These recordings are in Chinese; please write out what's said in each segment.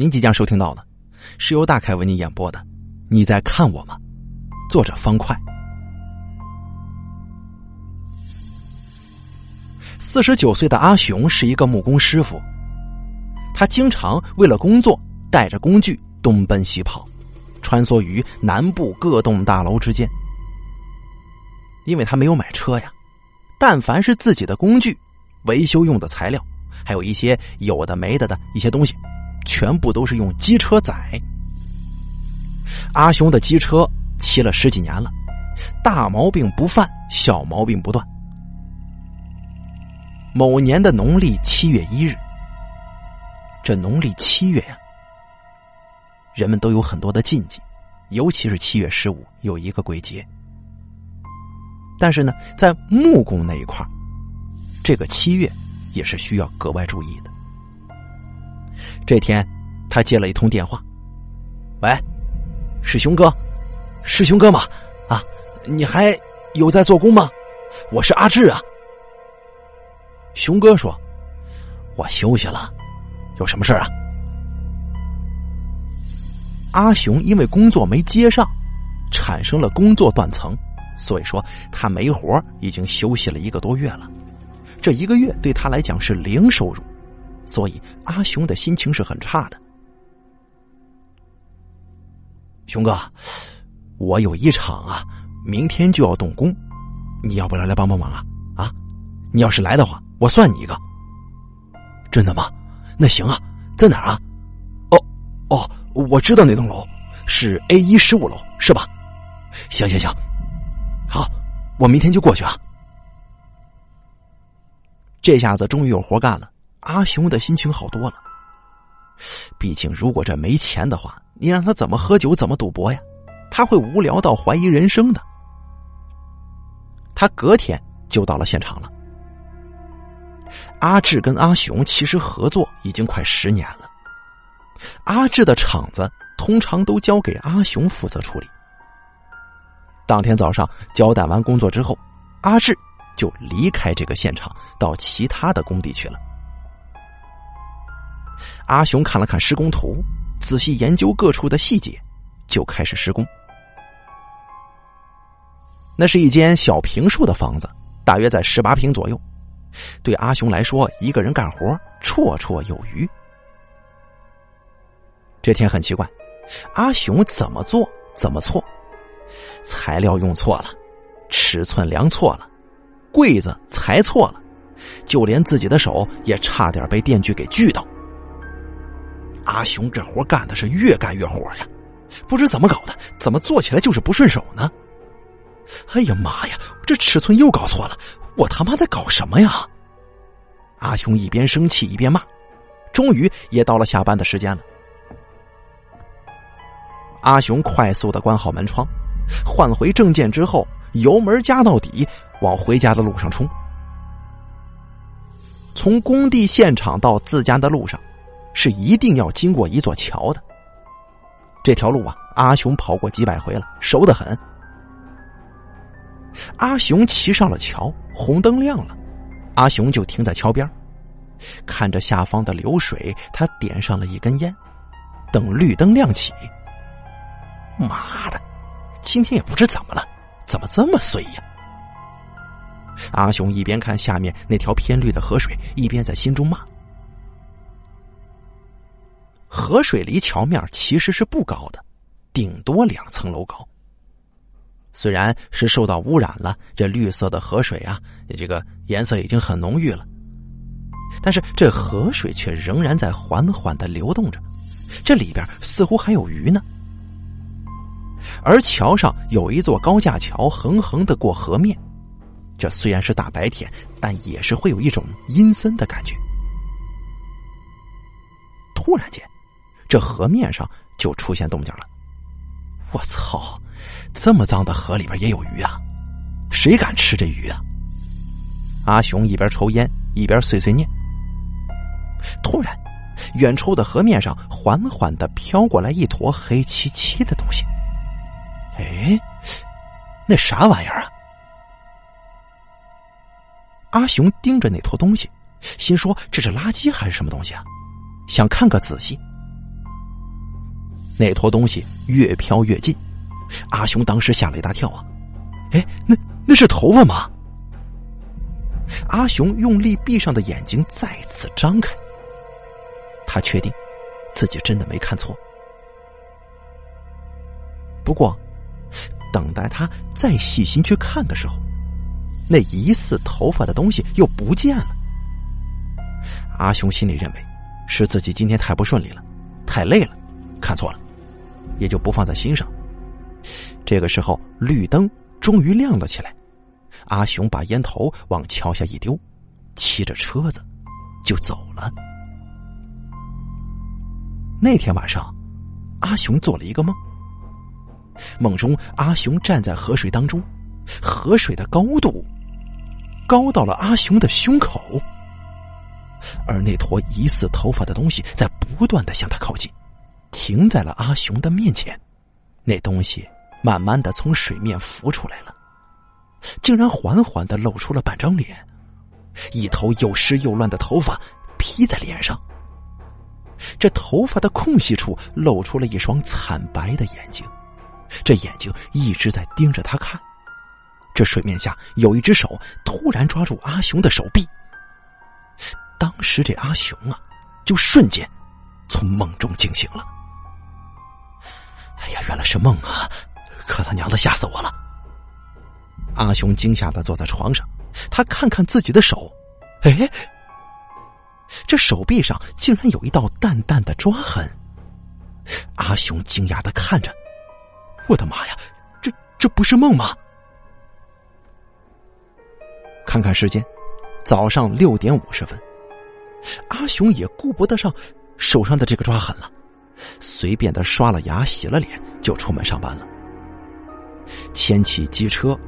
您即将收听到的，是由大凯为您演播的。你在看我吗？作者方块。四十九岁的阿雄是一个木工师傅，他经常为了工作带着工具东奔西跑，穿梭于南部各栋大楼之间。因为他没有买车呀，但凡是自己的工具、维修用的材料，还有一些有的没的的一些东西。全部都是用机车载。阿雄的机车骑了十几年了，大毛病不犯，小毛病不断。某年的农历七月一日，这农历七月呀，人们都有很多的禁忌，尤其是七月十五有一个鬼节。但是呢，在木工那一块这个七月也是需要格外注意的。这天，他接了一通电话，“喂，是熊哥，是熊哥吗？啊，你还有在做工吗？我是阿志啊。”熊哥说：“我休息了，有什么事啊？”阿雄因为工作没接上，产生了工作断层，所以说他没活已经休息了一个多月了。这一个月对他来讲是零收入。所以阿雄的心情是很差的。熊哥，我有一场啊，明天就要动工，你要不要来帮帮忙啊？啊，你要是来的话，我算你一个。真的吗？那行啊，在哪儿啊？哦哦，我知道那栋楼是 A 一十五楼，是吧？行行行，好，我明天就过去啊。这下子终于有活干了。阿雄的心情好多了。毕竟，如果这没钱的话，你让他怎么喝酒，怎么赌博呀？他会无聊到怀疑人生的。他隔天就到了现场了。阿志跟阿雄其实合作已经快十年了。阿志的厂子通常都交给阿雄负责处理。当天早上交代完工作之后，阿志就离开这个现场，到其他的工地去了。阿雄看了看施工图，仔细研究各处的细节，就开始施工。那是一间小平数的房子，大约在十八平左右。对阿雄来说，一个人干活绰绰有余。这天很奇怪，阿雄怎么做怎么错，材料用错了，尺寸量错了，柜子裁错了，就连自己的手也差点被电锯给锯到。阿雄这活干的是越干越火呀，不知怎么搞的，怎么做起来就是不顺手呢？哎呀妈呀，这尺寸又搞错了，我他妈在搞什么呀？阿雄一边生气一边骂，终于也到了下班的时间了。阿雄快速的关好门窗，换回证件之后，油门加到底，往回家的路上冲。从工地现场到自家的路上。是一定要经过一座桥的。这条路啊，阿雄跑过几百回了，熟得很。阿雄骑上了桥，红灯亮了，阿雄就停在桥边，看着下方的流水，他点上了一根烟，等绿灯亮起。妈的，今天也不知怎么了，怎么这么衰呀？阿雄一边看下面那条偏绿的河水，一边在心中骂。河水离桥面其实是不高的，顶多两层楼高。虽然是受到污染了，这绿色的河水啊，这个颜色已经很浓郁了，但是这河水却仍然在缓缓的流动着，这里边似乎还有鱼呢。而桥上有一座高架桥，横横的过河面，这虽然是大白天，但也是会有一种阴森的感觉。突然间。这河面上就出现动静了，我操！这么脏的河里边也有鱼啊？谁敢吃这鱼啊？阿雄一边抽烟一边碎碎念。突然，远处的河面上缓缓的飘过来一坨黑漆漆的东西。哎，那啥玩意儿啊？阿雄盯着那坨东西，心说这是垃圾还是什么东西啊？想看个仔细。那坨东西越飘越近，阿雄当时吓了一大跳啊！哎，那那是头发吗？阿雄用力闭上的眼睛再次张开，他确定自己真的没看错。不过，等待他再细心去看的时候，那疑似头发的东西又不见了。阿雄心里认为是自己今天太不顺利了，太累了，看错了，也就不放在心上。这个时候，绿灯终于亮了起来。阿雄把烟头往桥下一丢，骑着车子就走了。那天晚上，阿雄做了一个梦。梦中，阿雄站在河水当中，河水的高度高到了阿雄的胸口，而那坨疑似头发的东西在不断的向他靠近，停在了阿雄的面前。那东西慢慢的从水面浮出来了。竟然缓缓的露出了半张脸，一头又湿又乱的头发披在脸上。这头发的空隙处露出了一双惨白的眼睛，这眼睛一直在盯着他看。这水面下有一只手突然抓住阿雄的手臂。当时这阿雄啊，就瞬间从梦中惊醒了。哎呀，原来是梦啊！可他娘的吓死我了！阿雄惊吓的坐在床上，他看看自己的手，哎，这手臂上竟然有一道淡淡的抓痕。阿雄惊讶的看着，我的妈呀，这这不是梦吗？看看时间，早上六点五十分，阿雄也顾不得上手上的这个抓痕了，随便的刷了牙、洗了脸，就出门上班了，牵起机车。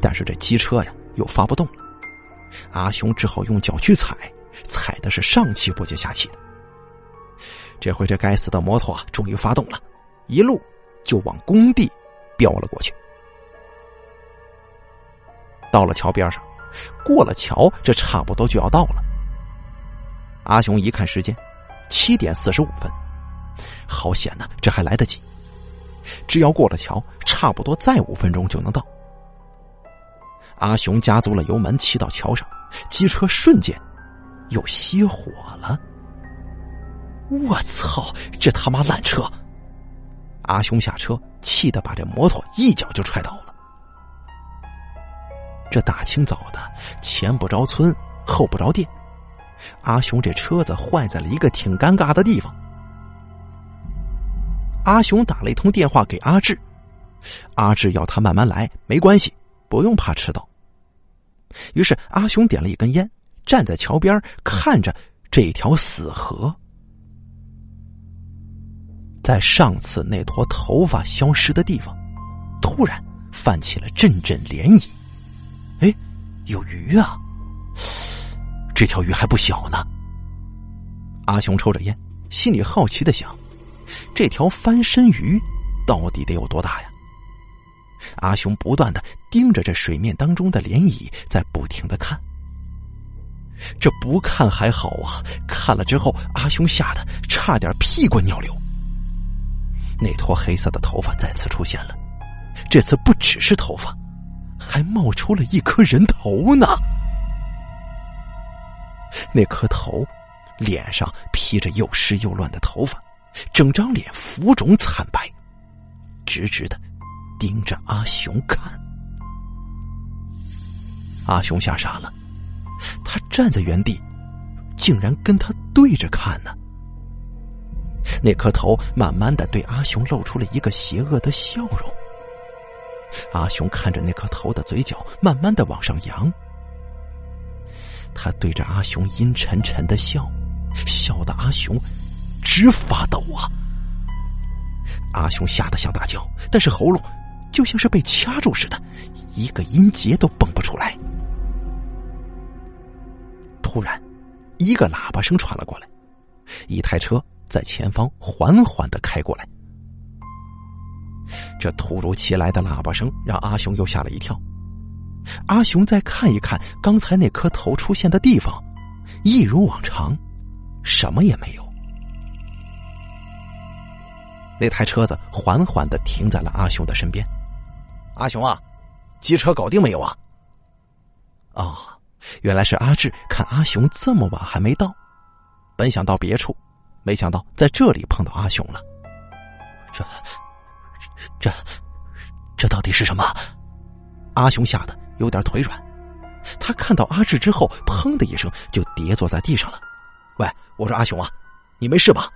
但是这机车呀又发不动了，阿雄只好用脚去踩，踩的是上气不接下气的。这回这该死的摩托啊终于发动了，一路就往工地飙了过去。到了桥边上，过了桥，这差不多就要到了。阿雄一看时间，七点四十五分，好险呐，这还来得及，只要过了桥，差不多再五分钟就能到。阿雄加足了油门，骑到桥上，机车瞬间又熄火了。我操！这他妈烂车！阿雄下车，气得把这摩托一脚就踹倒了。这大清早的，前不着村，后不着店，阿雄这车子坏在了一个挺尴尬的地方。阿雄打了一通电话给阿志，阿志要他慢慢来，没关系，不用怕迟到。于是阿雄点了一根烟，站在桥边看着这条死河。在上次那坨头发消失的地方，突然泛起了阵阵涟漪。哎，有鱼啊！这条鱼还不小呢。阿雄抽着烟，心里好奇的想：这条翻身鱼到底得有多大呀？阿雄不断的盯着这水面当中的涟漪，在不停的看。这不看还好啊，看了之后，阿雄吓得差点屁滚尿流。那坨黑色的头发再次出现了，这次不只是头发，还冒出了一颗人头呢。那颗头，脸上披着又湿又乱的头发，整张脸浮肿惨白，直直的。盯着阿雄看，阿雄吓傻了，他站在原地，竟然跟他对着看呢。那颗头慢慢的对阿雄露出了一个邪恶的笑容。阿雄看着那颗头的嘴角慢慢的往上扬，他对着阿雄阴沉沉的笑，笑的阿雄直发抖啊！阿雄吓得想大叫，但是喉咙。就像是被掐住似的，一个音节都蹦不出来。突然，一个喇叭声传了过来，一台车在前方缓缓的开过来。这突如其来的喇叭声让阿雄又吓了一跳。阿雄再看一看刚才那颗头出现的地方，一如往常，什么也没有。那台车子缓缓的停在了阿雄的身边。阿雄啊，机车搞定没有啊？哦，原来是阿志看阿雄这么晚还没到，本想到别处，没想到在这里碰到阿雄了。这，这，这到底是什么？阿雄吓得有点腿软。他看到阿志之后，砰的一声就跌坐在地上了。喂，我说阿雄啊，你没事吧？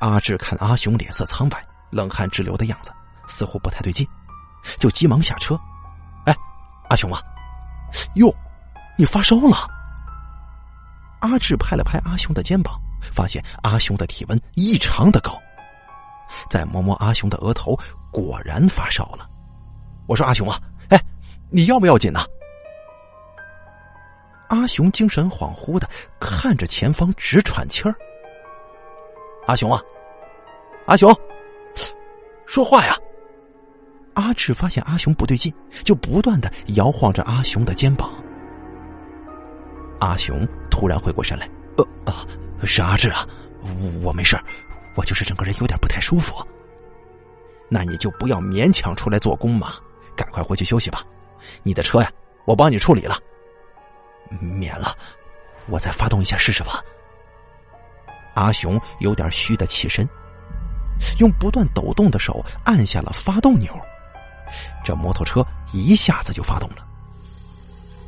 阿志看阿雄脸色苍白、冷汗直流的样子，似乎不太对劲，就急忙下车。哎，阿雄啊，哟，你发烧了？阿志拍了拍阿雄的肩膀，发现阿雄的体温异常的高，再摸摸阿雄的额头，果然发烧了。我说阿雄啊，你要不要紧呢？阿雄精神恍惚的看着前方，直喘气儿。阿雄啊，阿雄，说话呀！阿志发现阿雄不对劲，就不断的摇晃着阿雄的肩膀。阿雄突然回过神来，呃啊，是阿志啊，我没事我就是整个人有点不太舒服。那你就不要勉强出来做工嘛，赶快回去休息吧。你的车呀，我帮你处理了。免了，我再发动一下试试吧。阿雄有点虚的起身，用不断抖动的手按下了发动钮，这摩托车一下子就发动了。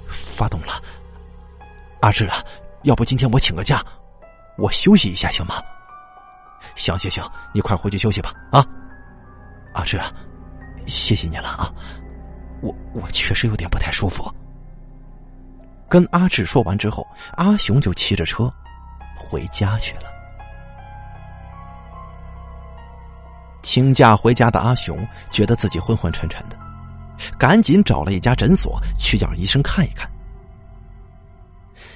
发动了，阿志啊，要不今天我请个假，我休息一下行吗？行行行，你快回去休息吧啊！阿志，谢谢你了啊，我我确实有点不太舒服。跟阿志说完之后，阿雄就骑着车回家去了。请假回家的阿雄觉得自己昏昏沉沉的，赶紧找了一家诊所去叫医生看一看。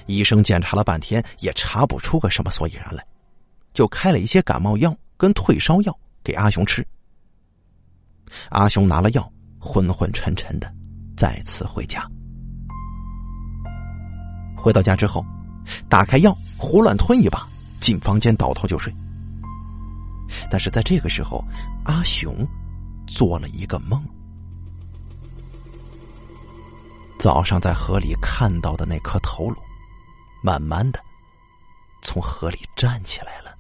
医生检查了半天也查不出个什么所以然来，就开了一些感冒药跟退烧药给阿雄吃。阿雄拿了药，昏昏沉沉的再次回家。回到家之后，打开药，胡乱吞一把，进房间倒头就睡。但是在这个时候，阿雄做了一个梦。早上在河里看到的那颗头颅，慢慢的从河里站起来了。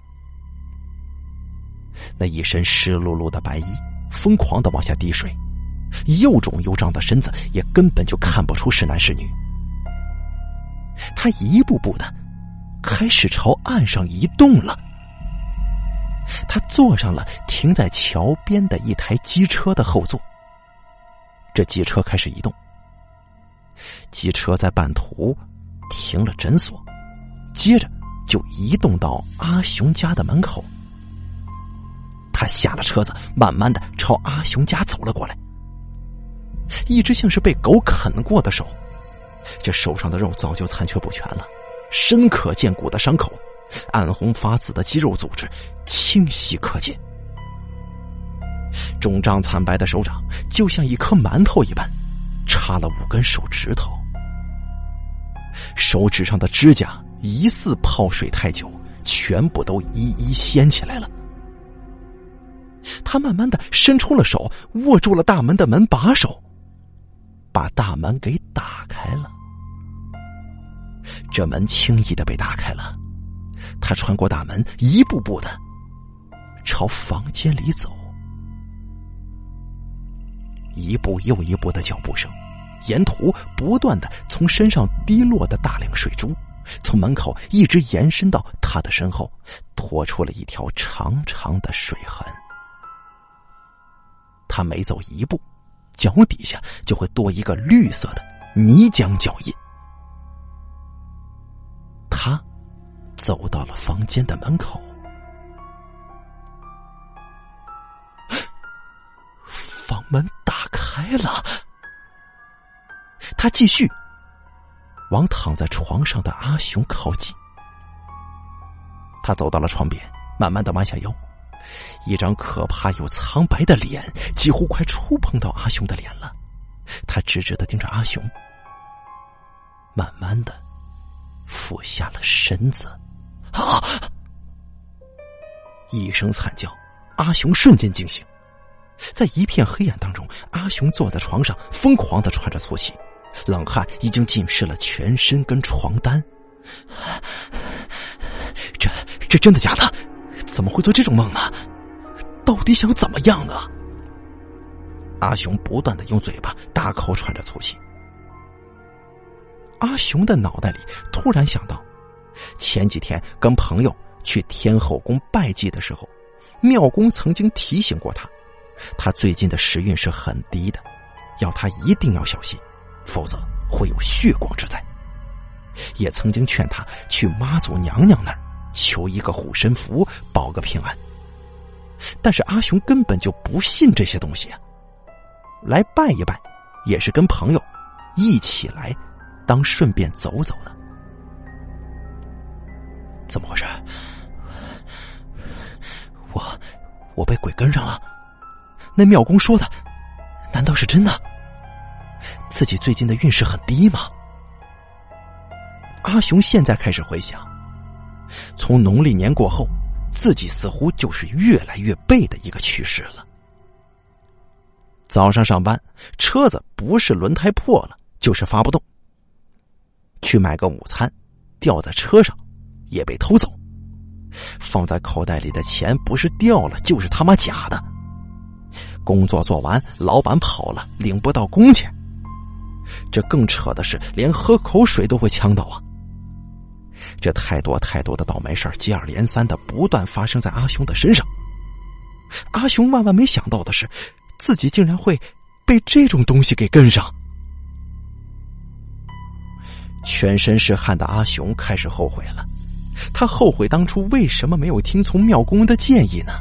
那一身湿漉漉的白衣，疯狂的往下滴水，又肿又胀的身子也根本就看不出是男是女。他一步步的开始朝岸上移动了。他坐上了停在桥边的一台机车的后座。这机车开始移动，机车在半途停了诊所，接着就移动到阿雄家的门口。他下了车子，慢慢的朝阿雄家走了过来。一只像是被狗啃过的手。这手上的肉早就残缺不全了，深可见骨的伤口，暗红发紫的肌肉组织清晰可见。肿胀惨白的手掌就像一颗馒头一般，插了五根手指头，手指上的指甲疑似泡水太久，全部都一一掀起来了。他慢慢的伸出了手，握住了大门的门把手。把大门给打开了，这门轻易的被打开了。他穿过大门，一步步的朝房间里走，一步又一步的脚步声，沿途不断的从身上滴落的大量水珠，从门口一直延伸到他的身后，拖出了一条长长的水痕。他每走一步。脚底下就会多一个绿色的泥浆脚印。他走到了房间的门口，房门打开了。他继续往躺在床上的阿雄靠近。他走到了。床边，慢慢的弯下腰。一张可怕又苍白的脸，几乎快触碰到阿雄的脸了。他直直的盯着阿雄，慢慢的俯下了身子。啊！一声惨叫，阿雄瞬间惊醒，在一片黑暗当中，阿雄坐在床上，疯狂的喘着粗气，冷汗已经浸湿了全身跟床单。这这真的假的？怎么会做这种梦呢？到底想怎么样呢？阿雄不断的用嘴巴大口喘着粗气。阿雄的脑袋里突然想到，前几天跟朋友去天后宫拜祭的时候，庙公曾经提醒过他，他最近的时运是很低的，要他一定要小心，否则会有血光之灾。也曾经劝他去妈祖娘娘那儿求一个护身符，保个平安。但是阿雄根本就不信这些东西啊！来拜一拜，也是跟朋友一起来，当顺便走走的。怎么回事？我我被鬼跟上了？那庙公说的，难道是真的？自己最近的运势很低吗？阿雄现在开始回想，从农历年过后。自己似乎就是越来越背的一个趋势了。早上上班，车子不是轮胎破了，就是发不动。去买个午餐，掉在车上，也被偷走。放在口袋里的钱不是掉了，就是他妈假的。工作做完，老板跑了，领不到工钱。这更扯的是，连喝口水都会呛到啊！这太多太多的倒霉事接二连三的不断发生在阿雄的身上。阿雄万万没想到的是，自己竟然会被这种东西给跟上。全身是汗的阿雄开始后悔了，他后悔当初为什么没有听从庙公的建议呢？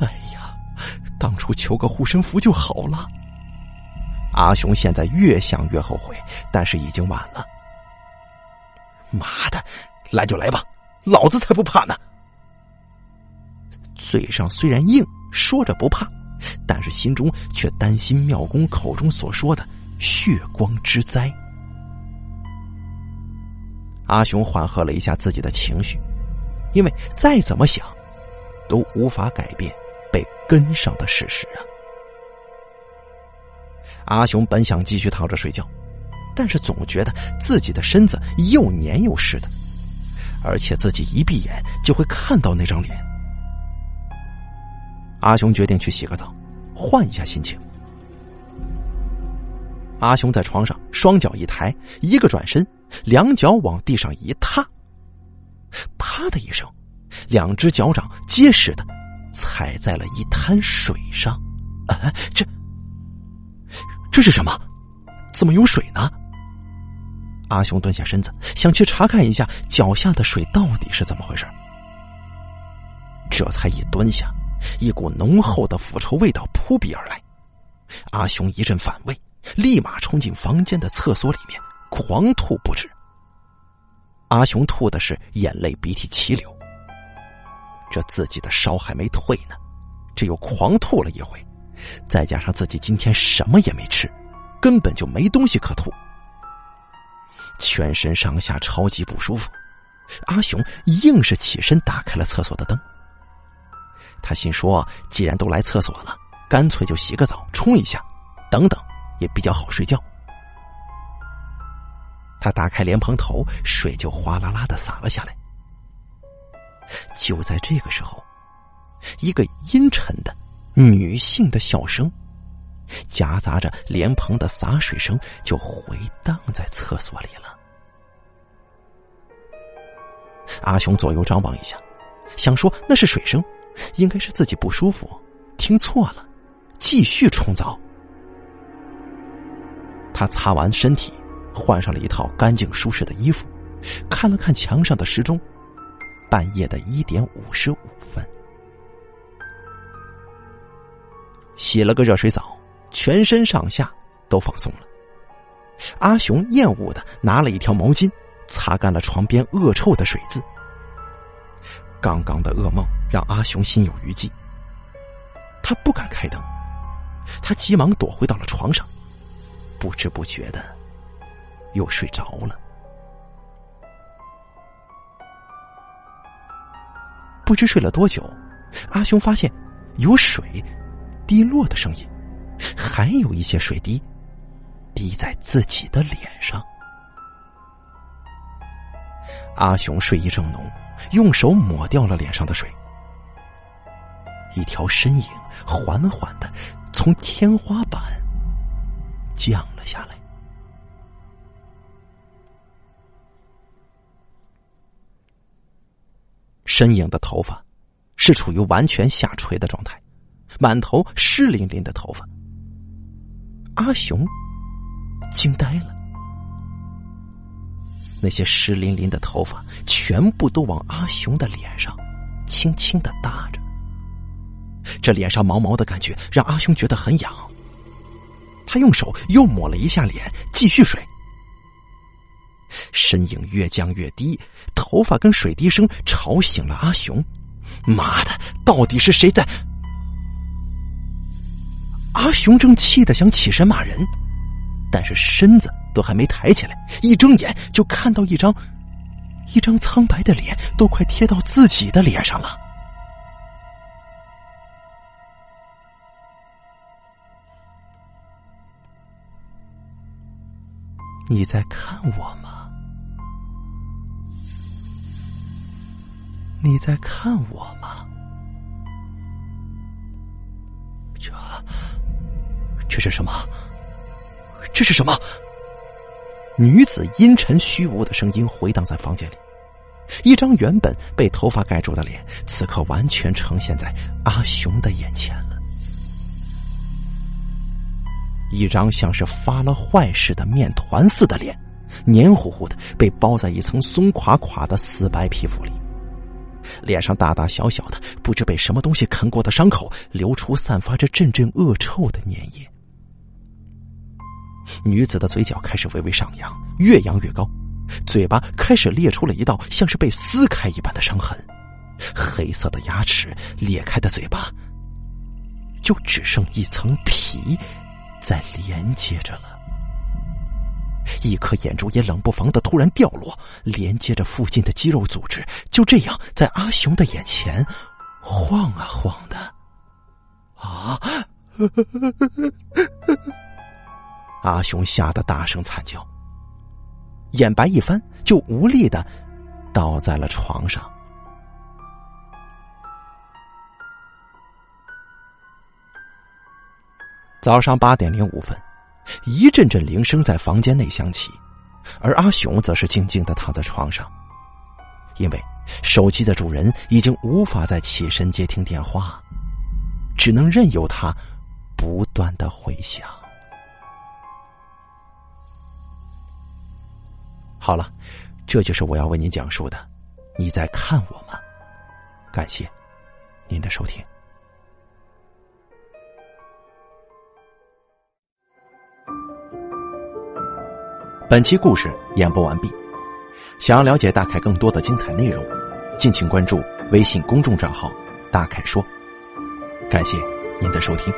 哎呀，当初求个护身符就好了。阿雄现在越想越后悔，但是已经晚了。妈的，来就来吧，老子才不怕呢！嘴上虽然硬，说着不怕，但是心中却担心妙公口中所说的血光之灾。阿雄缓和了一下自己的情绪，因为再怎么想，都无法改变被跟上的事实啊！阿雄本想继续躺着睡觉。但是总觉得自己的身子又黏又湿的，而且自己一闭眼就会看到那张脸。阿雄决定去洗个澡，换一下心情。阿雄在床上双脚一抬，一个转身，两脚往地上一踏，啪的一声，两只脚掌结实的踩在了一滩水上。啊，这这是什么？怎么有水呢？阿雄蹲下身子，想去查看一下脚下的水到底是怎么回事。这才一蹲下，一股浓厚的腐臭味道扑鼻而来。阿雄一阵反胃，立马冲进房间的厕所里面，狂吐不止。阿雄吐的是眼泪鼻涕齐流。这自己的烧还没退呢，这又狂吐了一回，再加上自己今天什么也没吃，根本就没东西可吐。全身上下超级不舒服，阿雄硬是起身打开了厕所的灯。他心说：“既然都来厕所了，干脆就洗个澡，冲一下，等等也比较好睡觉。”他打开莲蓬头，水就哗啦啦的洒了下来。就在这个时候，一个阴沉的女性的笑声，夹杂着莲蓬的洒水声，就回荡在厕所里了。阿雄左右张望一下，想说那是水声，应该是自己不舒服，听错了，继续冲澡。他擦完身体，换上了一套干净舒适的衣服，看了看墙上的时钟，半夜的一点五十五分。洗了个热水澡，全身上下都放松了。阿雄厌恶的拿了一条毛巾。擦干了床边恶臭的水渍。刚刚的噩梦让阿雄心有余悸，他不敢开灯，他急忙躲回到了床上，不知不觉的又睡着了。不知睡了多久，阿雄发现有水滴落的声音，还有一些水滴滴在自己的脸上。阿雄睡意正浓，用手抹掉了脸上的水。一条身影缓缓的从天花板降了下来。身影的头发是处于完全下垂的状态，满头湿淋淋的头发。阿雄惊呆了，那些湿淋淋的头发全部都往阿雄的脸上轻轻的搭着。这脸上毛毛的感觉让阿雄觉得很痒，他用手又抹了一下脸，继续睡。身影越降越低，头发跟水滴声吵醒了阿雄。妈的，到底是谁在？阿雄正气得想起身骂人，但是身子都还没抬起来，一睁眼就看到一张一张苍白的脸，都快贴到自己的脸上了。你在看我吗？你在看我吗？这是什么？这是什么？女子阴沉虚无的声音回荡在房间里，一张原本被头发盖住的脸，此刻完全呈现在阿雄的眼前了。一张像是发了坏似的面团似的脸，黏糊糊的被包在一层松垮垮的死白皮肤里，脸上大大小小的不知被什么东西啃过的伤口，流出散发着阵阵恶臭的粘液。女子的嘴角开始微微上扬，越扬越高，嘴巴开始裂出了一道像是被撕开一般的伤痕，黑色的牙齿，裂开的嘴巴，就只剩一层皮。在连接着了，一颗眼珠也冷不防的突然掉落，连接着附近的肌肉组织，就这样在阿雄的眼前晃啊晃的。啊！阿雄吓得大声惨叫，眼白一翻，就无力的倒在了床上。早上八点零五分，一阵阵铃声在房间内响起，而阿雄则是静静的躺在床上，因为手机的主人已经无法再起身接听电话，只能任由它不断的回响。好了，这就是我要为您讲述的。你在看我吗？感谢您的收听。本期故事演播完毕。想要了解大凯更多的精彩内容，敬请关注微信公众账号“大凯说”。感谢您的收听。